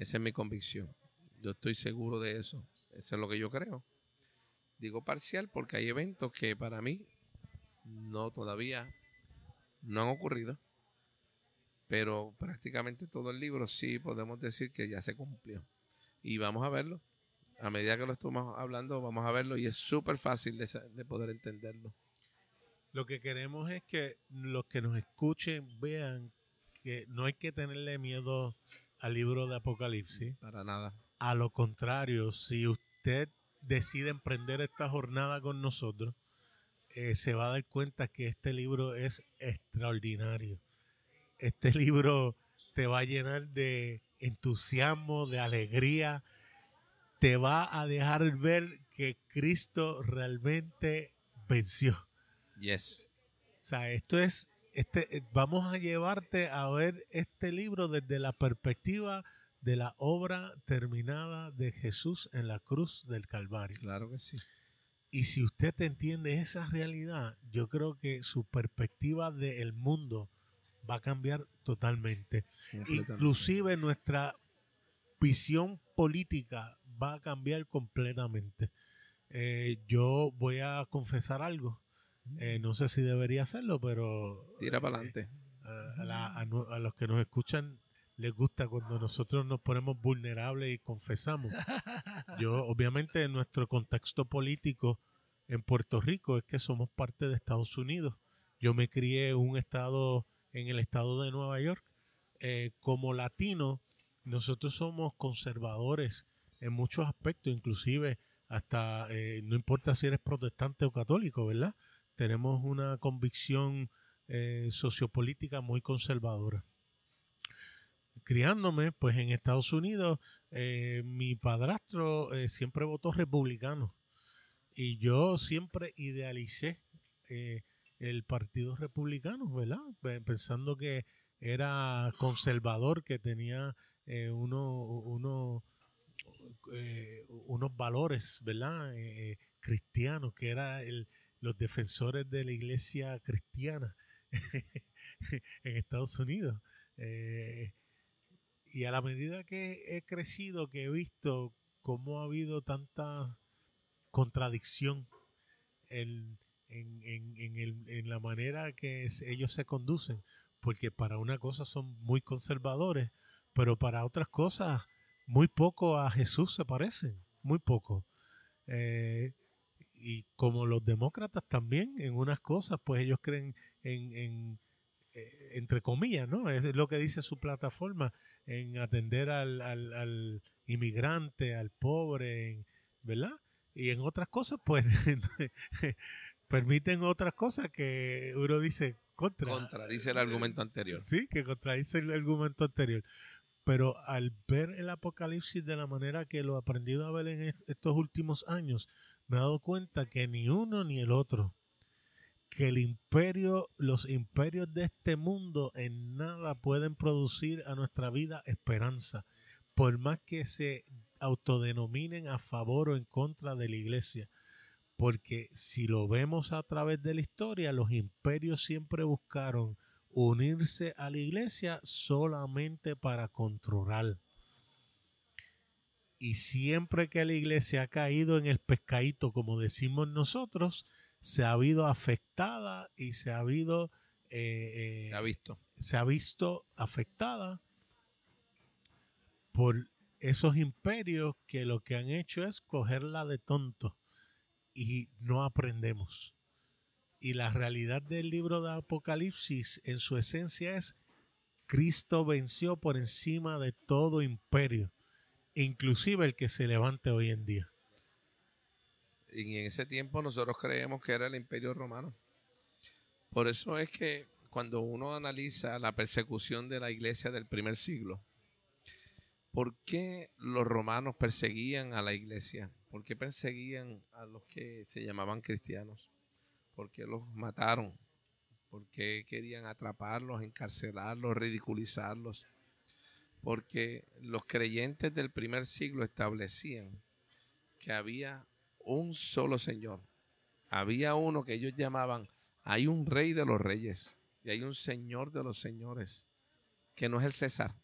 Esa es mi convicción. Yo estoy seguro de eso. Eso es lo que yo creo. Digo parcial porque hay eventos que para mí no todavía no han ocurrido. Pero prácticamente todo el libro sí podemos decir que ya se cumplió. Y vamos a verlo. A medida que lo estamos hablando, vamos a verlo y es súper fácil de, de poder entenderlo. Lo que queremos es que los que nos escuchen vean que no hay que tenerle miedo al libro de Apocalipsis. Para nada. A lo contrario, si usted decide emprender esta jornada con nosotros, eh, se va a dar cuenta que este libro es extraordinario. Este libro te va a llenar de entusiasmo, de alegría, te va a dejar ver que Cristo realmente venció. Yes. O sea, esto es, este, eh, vamos a llevarte a ver este libro desde la perspectiva de la obra terminada de Jesús en la cruz del Calvario. Claro que sí. Y si usted entiende esa realidad, yo creo que su perspectiva del mundo va a cambiar totalmente. Inclusive nuestra visión política va a cambiar completamente. Eh, yo voy a confesar algo. Eh, no sé si debería hacerlo, pero Tira para adelante. a, a los que nos escuchan les gusta cuando nosotros nos ponemos vulnerables y confesamos. Yo, obviamente, en nuestro contexto político en Puerto Rico es que somos parte de Estados Unidos. Yo me crié en un estado, en el estado de Nueva York. Eh, como latino, nosotros somos conservadores en muchos aspectos, inclusive hasta, eh, no importa si eres protestante o católico, ¿verdad? Tenemos una convicción eh, sociopolítica muy conservadora. Criándome, pues en Estados Unidos, eh, mi padrastro eh, siempre votó republicano y yo siempre idealicé eh, el partido republicano, ¿verdad? Pe- Pensando que era conservador, que tenía uno, uno, unos valores, ¿verdad? Cristianos, que era el, los defensores de la iglesia cristiana en Estados Unidos. Eh, y a la medida que he crecido, que he visto cómo ha habido tanta contradicción en, en, en, el- en la manera que ellos se conducen, porque para una cosa son muy conservadores, pero para otras cosas muy poco a Jesús se parecen, muy poco. Eh, y como los demócratas también, en unas cosas, pues ellos creen en, en eh, entre comillas, ¿no? Es lo que dice su plataforma, en atender al, al, al inmigrante, al pobre, ¿verdad? Y en otras cosas, pues, permiten otras cosas que uno dice contra. Contradice el argumento anterior. Sí, que contradice el argumento anterior. Pero al ver el Apocalipsis de la manera que lo he aprendido a ver en estos últimos años, me he dado cuenta que ni uno ni el otro, que el imperio, los imperios de este mundo en nada pueden producir a nuestra vida esperanza, por más que se autodenominen a favor o en contra de la iglesia. Porque si lo vemos a través de la historia, los imperios siempre buscaron unirse a la iglesia solamente para controlar. Y siempre que la iglesia ha caído en el pescadito, como decimos nosotros, se ha habido afectada y se ha habido... Eh, se ha visto. Se ha visto afectada por esos imperios que lo que han hecho es cogerla de tonto y no aprendemos. Y la realidad del libro de Apocalipsis en su esencia es Cristo venció por encima de todo imperio, inclusive el que se levante hoy en día. Y en ese tiempo nosotros creemos que era el imperio romano. Por eso es que cuando uno analiza la persecución de la iglesia del primer siglo, ¿por qué los romanos perseguían a la iglesia? ¿Por qué perseguían a los que se llamaban cristianos? ¿Por qué los mataron? ¿Por qué querían atraparlos, encarcelarlos, ridiculizarlos? Porque los creyentes del primer siglo establecían que había un solo Señor. Había uno que ellos llamaban, hay un rey de los reyes y hay un Señor de los señores, que no es el César,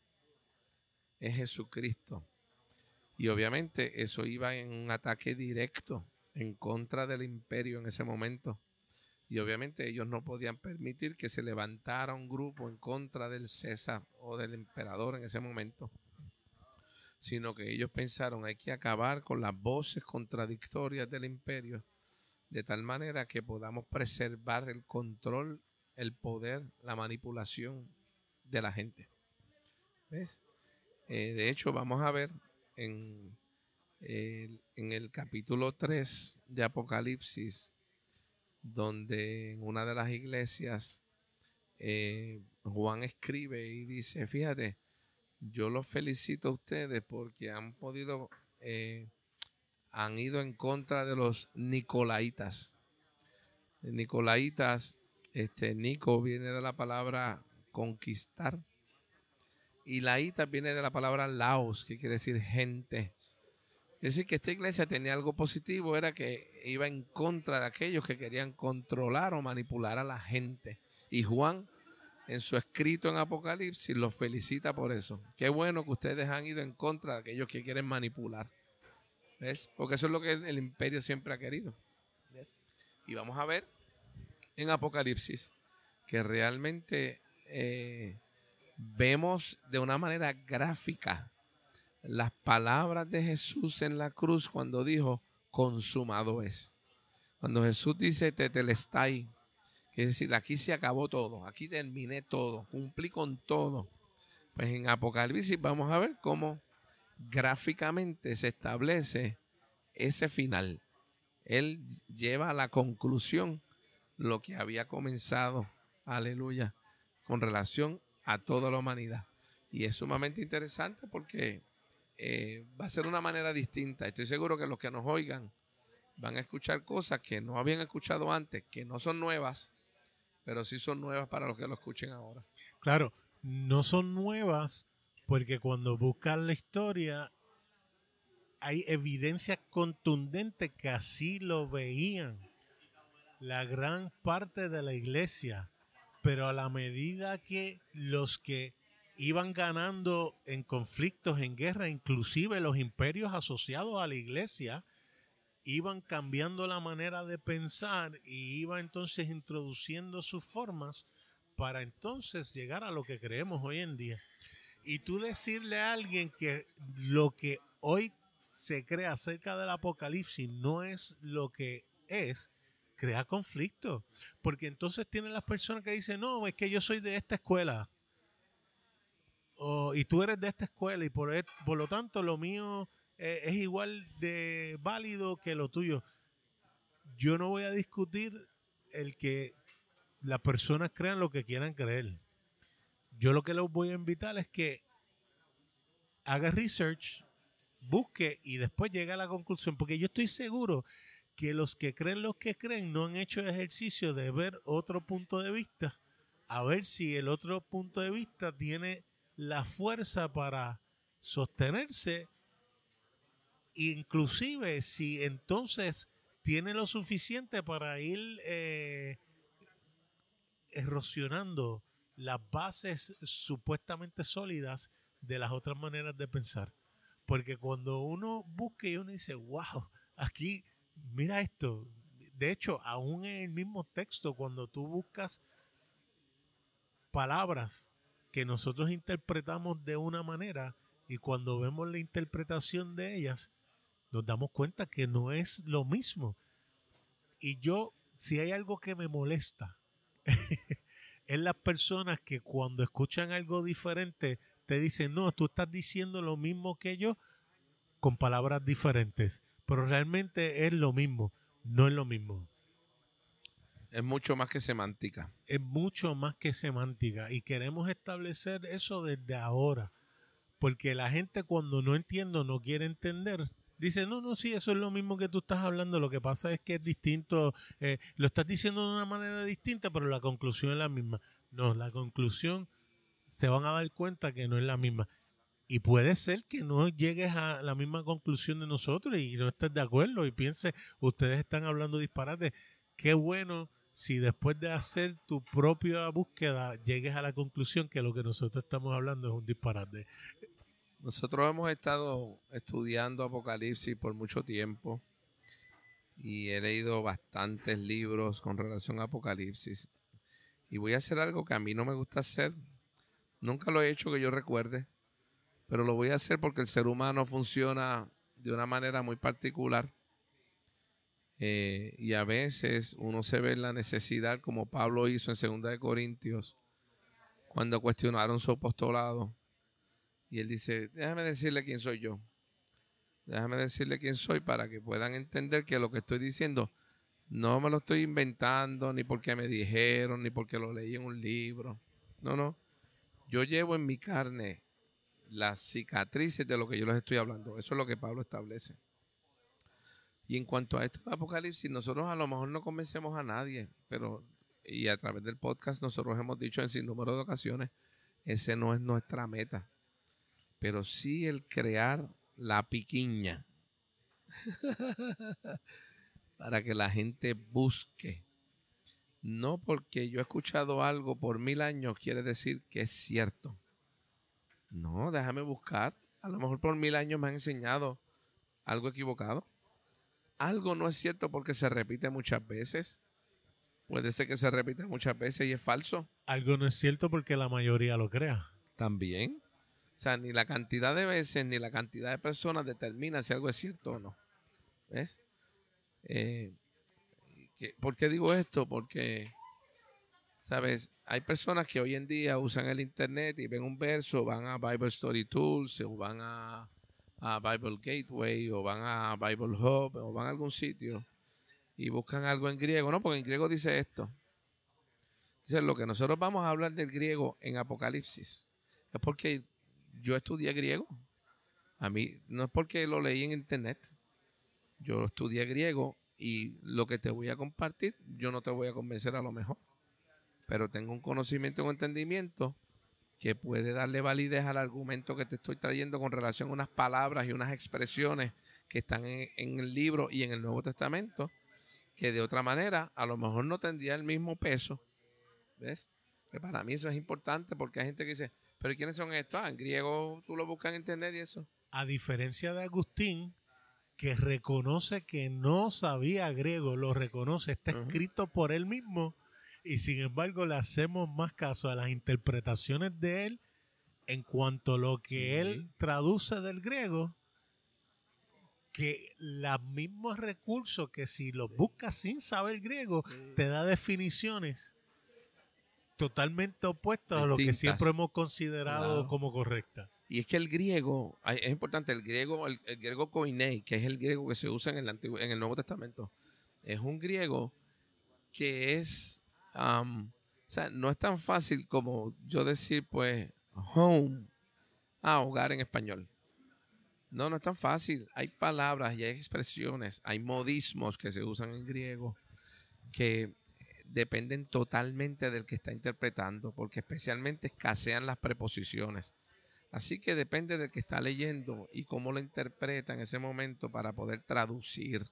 es Jesucristo. Y obviamente eso iba en un ataque directo en contra del imperio en ese momento. Y obviamente ellos no podían permitir que se levantara un grupo en contra del César o del emperador en ese momento, sino que ellos pensaron hay que acabar con las voces contradictorias del imperio de tal manera que podamos preservar el control, el poder, la manipulación de la gente. ¿Ves? Eh, de hecho, vamos a ver en, en el capítulo 3 de Apocalipsis, donde en una de las iglesias eh, Juan escribe y dice, fíjate, yo los felicito a ustedes porque han podido, eh, han ido en contra de los nicolaitas. Nicolaitas, este, Nico viene de la palabra conquistar y laíta viene de la palabra laos, que quiere decir gente. Es decir, que esta iglesia tenía algo positivo, era que iba en contra de aquellos que querían controlar o manipular a la gente. Y Juan, en su escrito en Apocalipsis, los felicita por eso. Qué bueno que ustedes han ido en contra de aquellos que quieren manipular. ¿Ves? Porque eso es lo que el imperio siempre ha querido. Y vamos a ver en Apocalipsis que realmente eh, vemos de una manera gráfica las palabras de Jesús en la cruz cuando dijo, consumado es. Cuando Jesús dice, tetelestai, es decir, aquí se acabó todo, aquí terminé todo, cumplí con todo. Pues en Apocalipsis vamos a ver cómo gráficamente se establece ese final. Él lleva a la conclusión lo que había comenzado, aleluya, con relación a toda la humanidad. Y es sumamente interesante porque eh, va a ser una manera distinta. Estoy seguro que los que nos oigan van a escuchar cosas que no habían escuchado antes, que no son nuevas, pero sí son nuevas para los que lo escuchen ahora. Claro, no son nuevas porque cuando buscan la historia hay evidencia contundente que así lo veían la gran parte de la iglesia pero a la medida que los que iban ganando en conflictos, en guerra, inclusive los imperios asociados a la iglesia, iban cambiando la manera de pensar y iba entonces introduciendo sus formas para entonces llegar a lo que creemos hoy en día. Y tú decirle a alguien que lo que hoy se cree acerca del apocalipsis no es lo que es, crea conflicto. Porque entonces tienen las personas que dicen, no, es que yo soy de esta escuela. Y tú eres de esta escuela y por, e, por lo tanto lo mío eh, es igual de válido que lo tuyo. Yo no voy a discutir el que las personas crean lo que quieran creer. Yo lo que les voy a invitar es que haga research, busque y después llegue a la conclusión, porque yo estoy seguro que los que creen los que creen no han hecho el ejercicio de ver otro punto de vista, a ver si el otro punto de vista tiene la fuerza para sostenerse, inclusive si entonces tiene lo suficiente para ir eh, erosionando las bases supuestamente sólidas de las otras maneras de pensar. Porque cuando uno busca y uno dice, wow, aquí, mira esto. De hecho, aún en el mismo texto, cuando tú buscas palabras que nosotros interpretamos de una manera y cuando vemos la interpretación de ellas, nos damos cuenta que no es lo mismo. Y yo, si hay algo que me molesta, es las personas que cuando escuchan algo diferente te dicen, no, tú estás diciendo lo mismo que yo con palabras diferentes, pero realmente es lo mismo, no es lo mismo. Es mucho más que semántica. Es mucho más que semántica y queremos establecer eso desde ahora, porque la gente cuando no entiende no quiere entender, dice, no, no, sí, eso es lo mismo que tú estás hablando, lo que pasa es que es distinto, eh, lo estás diciendo de una manera distinta, pero la conclusión es la misma. No, la conclusión se van a dar cuenta que no es la misma. Y puede ser que no llegues a la misma conclusión de nosotros y no estés de acuerdo y piense, ustedes están hablando disparate. Qué bueno si después de hacer tu propia búsqueda llegues a la conclusión que lo que nosotros estamos hablando es un disparate. Nosotros hemos estado estudiando Apocalipsis por mucho tiempo y he leído bastantes libros con relación a Apocalipsis. Y voy a hacer algo que a mí no me gusta hacer. Nunca lo he hecho que yo recuerde, pero lo voy a hacer porque el ser humano funciona de una manera muy particular. Eh, y a veces uno se ve en la necesidad, como Pablo hizo en 2 de Corintios, cuando cuestionaron su apostolado. Y él dice, déjame decirle quién soy yo. Déjame decirle quién soy para que puedan entender que lo que estoy diciendo no me lo estoy inventando, ni porque me dijeron, ni porque lo leí en un libro. No, no. Yo llevo en mi carne las cicatrices de lo que yo les estoy hablando. Eso es lo que Pablo establece. Y en cuanto a esto de Apocalipsis, nosotros a lo mejor no convencemos a nadie, pero y a través del podcast nosotros hemos dicho en sin número de ocasiones, ese no es nuestra meta. Pero sí el crear la piquiña. para que la gente busque. No porque yo he escuchado algo por mil años quiere decir que es cierto. No, déjame buscar. A lo mejor por mil años me han enseñado algo equivocado. Algo no es cierto porque se repite muchas veces. Puede ser que se repite muchas veces y es falso. Algo no es cierto porque la mayoría lo crea. También. O sea, ni la cantidad de veces ni la cantidad de personas determina si algo es cierto o no. ¿Ves? Eh, ¿Por qué digo esto? Porque, ¿sabes? Hay personas que hoy en día usan el Internet y ven un verso, van a Bible Story Tools o van a, Bible Gateway o van a Bible Hub o van a algún sitio y buscan algo en griego. No, porque en griego dice esto. Dice, lo que nosotros vamos a hablar del griego en Apocalipsis es porque yo estudié griego. A mí no es porque lo leí en internet yo estudié griego y lo que te voy a compartir, yo no te voy a convencer a lo mejor, pero tengo un conocimiento un entendimiento que puede darle validez al argumento que te estoy trayendo con relación a unas palabras y unas expresiones que están en, el libro y en el Nuevo Testamento, que de otra manera a lo mejor no tendría el mismo peso. ¿Ves? Que para mí eso es importante porque hay gente que dice, pero ¿quiénes son estos? Ah, en griego tú lo buscas en internet y eso. A diferencia de Agustín, que reconoce que no sabía griego, lo reconoce, está escrito por él mismo y sin embargo le hacemos más caso a las interpretaciones de él en cuanto a lo que él traduce del griego que los mismos recursos que si los buscas sin saber griego te da definiciones totalmente opuestas a lo que siempre hemos considerado como correcta. Y es que el griego, es importante, el griego, el, griego koinei, que es el griego que se usa en el, Antiguo, en el Nuevo Testamento, es un griego que es, o sea, no es tan fácil como yo decir, pues, home, a hogar en español. No, no es tan fácil. Hay palabras y hay expresiones, hay modismos que se usan en griego que dependen totalmente del que está interpretando, porque especialmente escasean las preposiciones. Así que depende del que está leyendo y cómo lo interpreta en ese momento para poder traducir.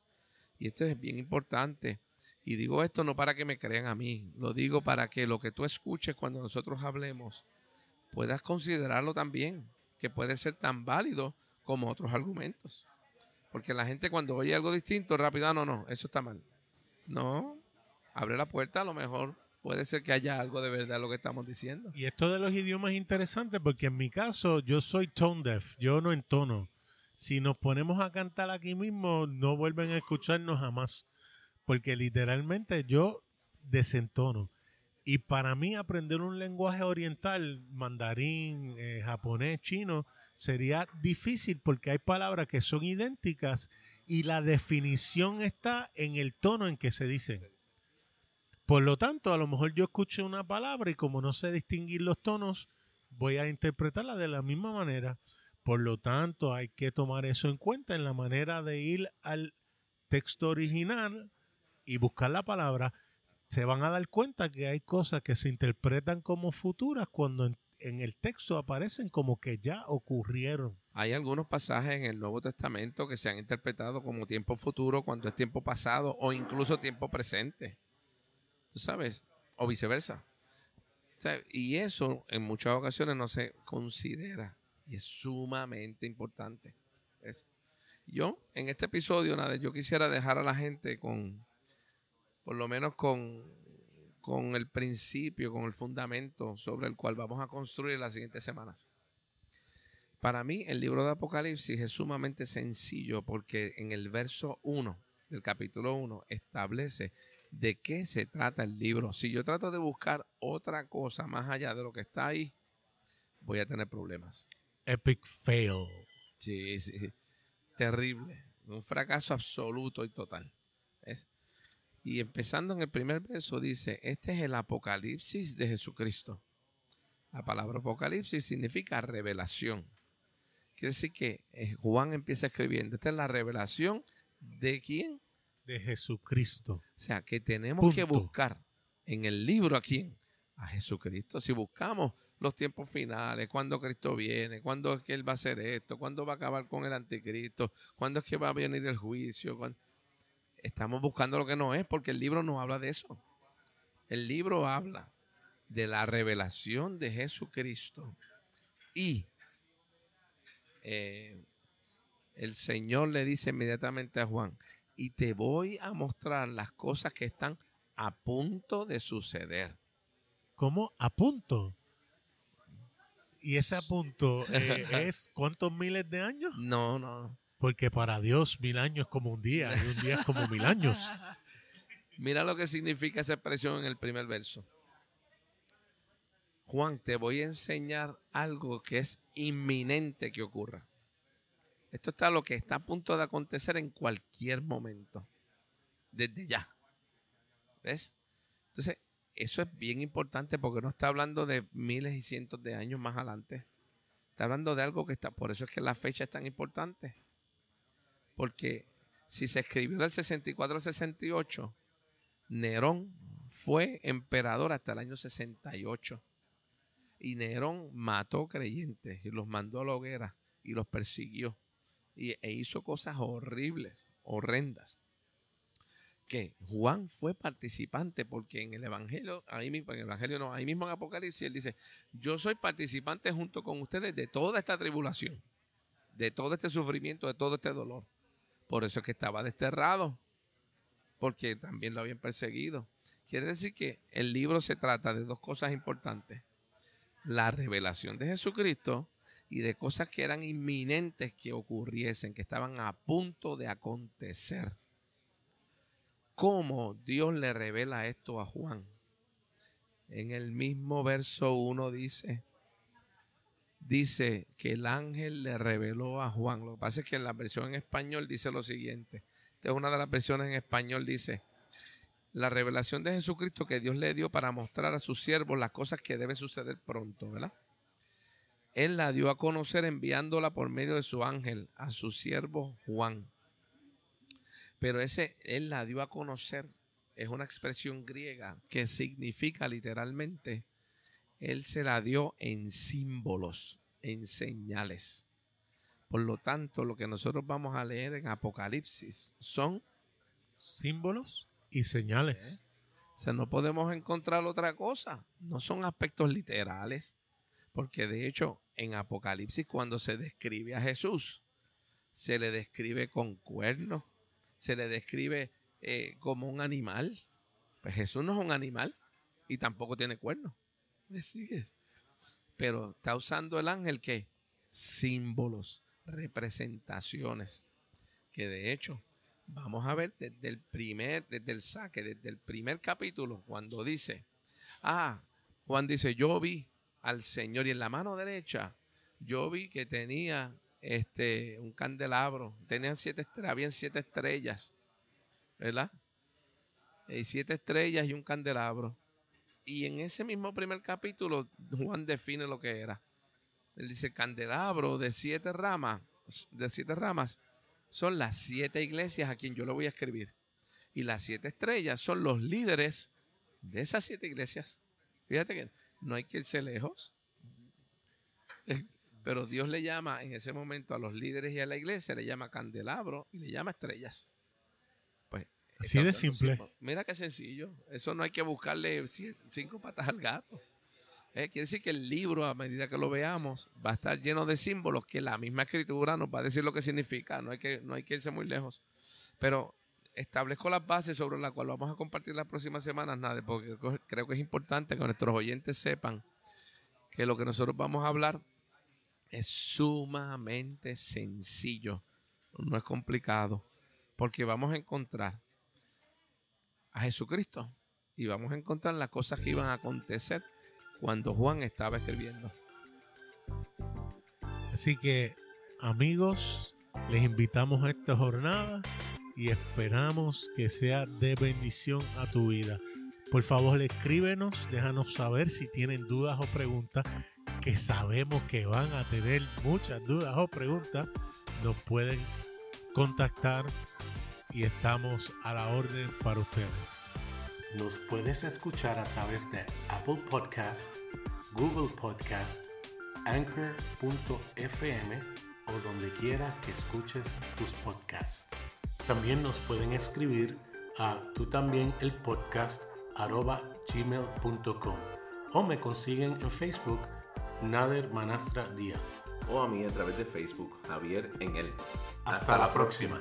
Y esto es bien importante. Y digo esto no para que me crean a mí, lo digo para que lo que tú escuches cuando nosotros hablemos puedas considerarlo también, que puede ser tan válido como otros argumentos. Porque la gente cuando oye algo distinto, rápido, ah, no, no, eso está mal. No, abre la puerta, a lo mejor puede ser que haya algo de verdad lo que estamos diciendo. Y esto de los idiomas es interesante porque en mi caso yo soy tone deaf, yo no entono. Si nos ponemos a cantar aquí mismo, no vuelven a escucharnos jamás. Porque literalmente yo desentono. Y para mí aprender un lenguaje oriental, mandarín, eh, japonés, chino, sería difícil porque hay palabras que son idénticas y la definición está en el tono en que se dicen. Por lo tanto, a lo mejor yo escucho una palabra y como no sé distinguir los tonos, voy a interpretarla de la misma manera. Por lo tanto, hay que tomar eso en cuenta en la manera de ir al texto original y buscar la palabra se van a dar cuenta que hay cosas que se interpretan como futuras cuando en, el texto aparecen como que ya ocurrieron. Hay algunos pasajes en el Nuevo Testamento que se han interpretado como tiempo futuro cuando es tiempo pasado o incluso tiempo presente. ¿Tú sabes? O viceversa. y eso en muchas ocasiones no se considera y es sumamente importante. Yo, en este episodio, nada, yo quisiera dejar a la gente con, por lo menos con, con el principio, con el fundamento sobre el cual vamos a construir las siguientes semanas. Para mí, el libro de Apocalipsis es sumamente sencillo porque en el verso 1 del capítulo 1 establece de qué se trata el libro. Si yo trato de buscar otra cosa más allá de lo que está ahí, voy a tener problemas. Epic fail. Sí, sí. Terrible. Un fracaso absoluto y total. ¿Es? Y empezando en el primer verso dice, este es el apocalipsis de Jesucristo. La palabra apocalipsis significa revelación. Quiere decir que eh, Juan empieza escribiendo, esta es la revelación de quién? De Jesucristo. O sea, que tenemos que buscar en el libro a quién? A Jesucristo. Si buscamos los tiempos finales, cuándo Cristo viene, cuándo es que Él va a hacer esto, cuándo va a acabar con el anticristo, cuándo es que va a venir el juicio, estamos buscando lo que no es, porque el libro no habla de eso. El libro habla de la revelación de Jesucristo. Y eh, el Señor le dice inmediatamente a Juan, y te voy a mostrar las cosas que están a punto de suceder. ¿Cómo? A punto. ¿Y ese a punto eh, es cuántos miles de años? No, no. Porque para Dios mil años como un día y un día es como mil años. Mira lo que significa esa expresión en el primer verso. Juan, te voy a enseñar algo que es inminente que ocurra. Esto está lo que está a punto de acontecer en cualquier momento. Desde ya. ¿Ves? Entonces, eso es bien importante porque no está hablando de miles y cientos de años más adelante. Está hablando de algo que está, por eso es que la fecha es tan importante. Porque si se escribió del 64 al 68, Nerón fue emperador hasta el año 68. Y Nerón mató creyentes y los mandó a la hoguera y los persiguió. Y, e hizo cosas horribles, horrendas. Que Juan fue participante porque en el Evangelio, ahí mismo, en el Evangelio no, ahí mismo en Apocalipsis, él dice, yo soy participante junto con ustedes de toda esta tribulación, de todo este sufrimiento, de todo este dolor. Por eso es que estaba desterrado, porque también lo habían perseguido. Quiere decir que el libro se trata de dos cosas importantes. La revelación de Jesucristo y de cosas que eran inminentes que ocurriesen, que estaban a punto de acontecer. ¿Cómo Dios le revela esto a Juan? En el mismo verso 1 dice, dice que el ángel le reveló a Juan. Lo que pasa es que en la versión en español dice lo siguiente. Esta es una de las versiones en español, dice, la revelación de Jesucristo que Dios le dio para mostrar a sus siervos las cosas que deben suceder pronto, ¿verdad? Él la dio a conocer enviándola por medio de su ángel a su siervo Juan. Pero ese, Él la dio a conocer, es una expresión griega que significa literalmente, Él se la dio en símbolos, en señales. Por lo tanto, lo que nosotros vamos a leer en Apocalipsis son símbolos y señales. O sea, no podemos encontrar otra cosa. No son aspectos literales. Porque de hecho, en Apocalipsis, cuando se describe a Jesús, se le describe con cuernos, se le describe eh, como un animal. Pues Jesús no es un animal y tampoco tiene cuernos. Pero está usando el ángel que símbolos, representaciones, que de hecho vamos a ver desde el primer, desde el saque, desde el primer capítulo, cuando dice, ah, Juan dice, yo vi al Señor y en la mano derecha yo vi que tenía este un candelabro, tenía siete estrellas, habían siete estrellas, ¿verdad? Y siete estrellas y un candelabro. Y en ese mismo primer capítulo, Juan define lo que era. Él dice candelabro de siete ramas, de siete ramas, son las siete iglesias a quien yo le voy a escribir. Y las siete estrellas son los líderes de esas siete iglesias. Fíjate que no hay que irse lejos. Eh, pero Dios le llama en ese momento a los líderes y a la iglesia, le llama candelabro y le llama estrellas. Así de simple. Mira qué sencillo. Eso no hay que buscarle cinco patas al gato. Eh, quiere decir que el libro, a medida que lo veamos, va a estar lleno de símbolos que la misma escritura nos va a decir lo que significa. No hay que, no hay que irse muy lejos. Pero establezco las bases sobre las cuales vamos a compartir las próximas semanas, nada, porque creo que es importante que nuestros oyentes sepan que lo que nosotros vamos a hablar es sumamente sencillo, no es complicado, porque vamos a encontrar a Jesucristo y vamos a encontrar las cosas que iban a acontecer cuando Juan estaba escribiendo. Así que, amigos, les invitamos a esta jornada y esperamos que sea de bendición a tu vida. Por favor, escríbenos, déjanos saber si tienen dudas o preguntas, que sabemos que van a tener muchas dudas o preguntas. Nos pueden contactar y estamos a la orden para ustedes. Nos puedes escuchar a través de Apple Podcast, Google Podcast, Anchor.fm o donde quiera que escuches tus podcasts. También nos pueden escribir a tú también el podcast gmail.com o me consiguen en Facebook Nader Manastra Díaz. O a mí a través de Facebook Javier en él. Hasta, la próxima.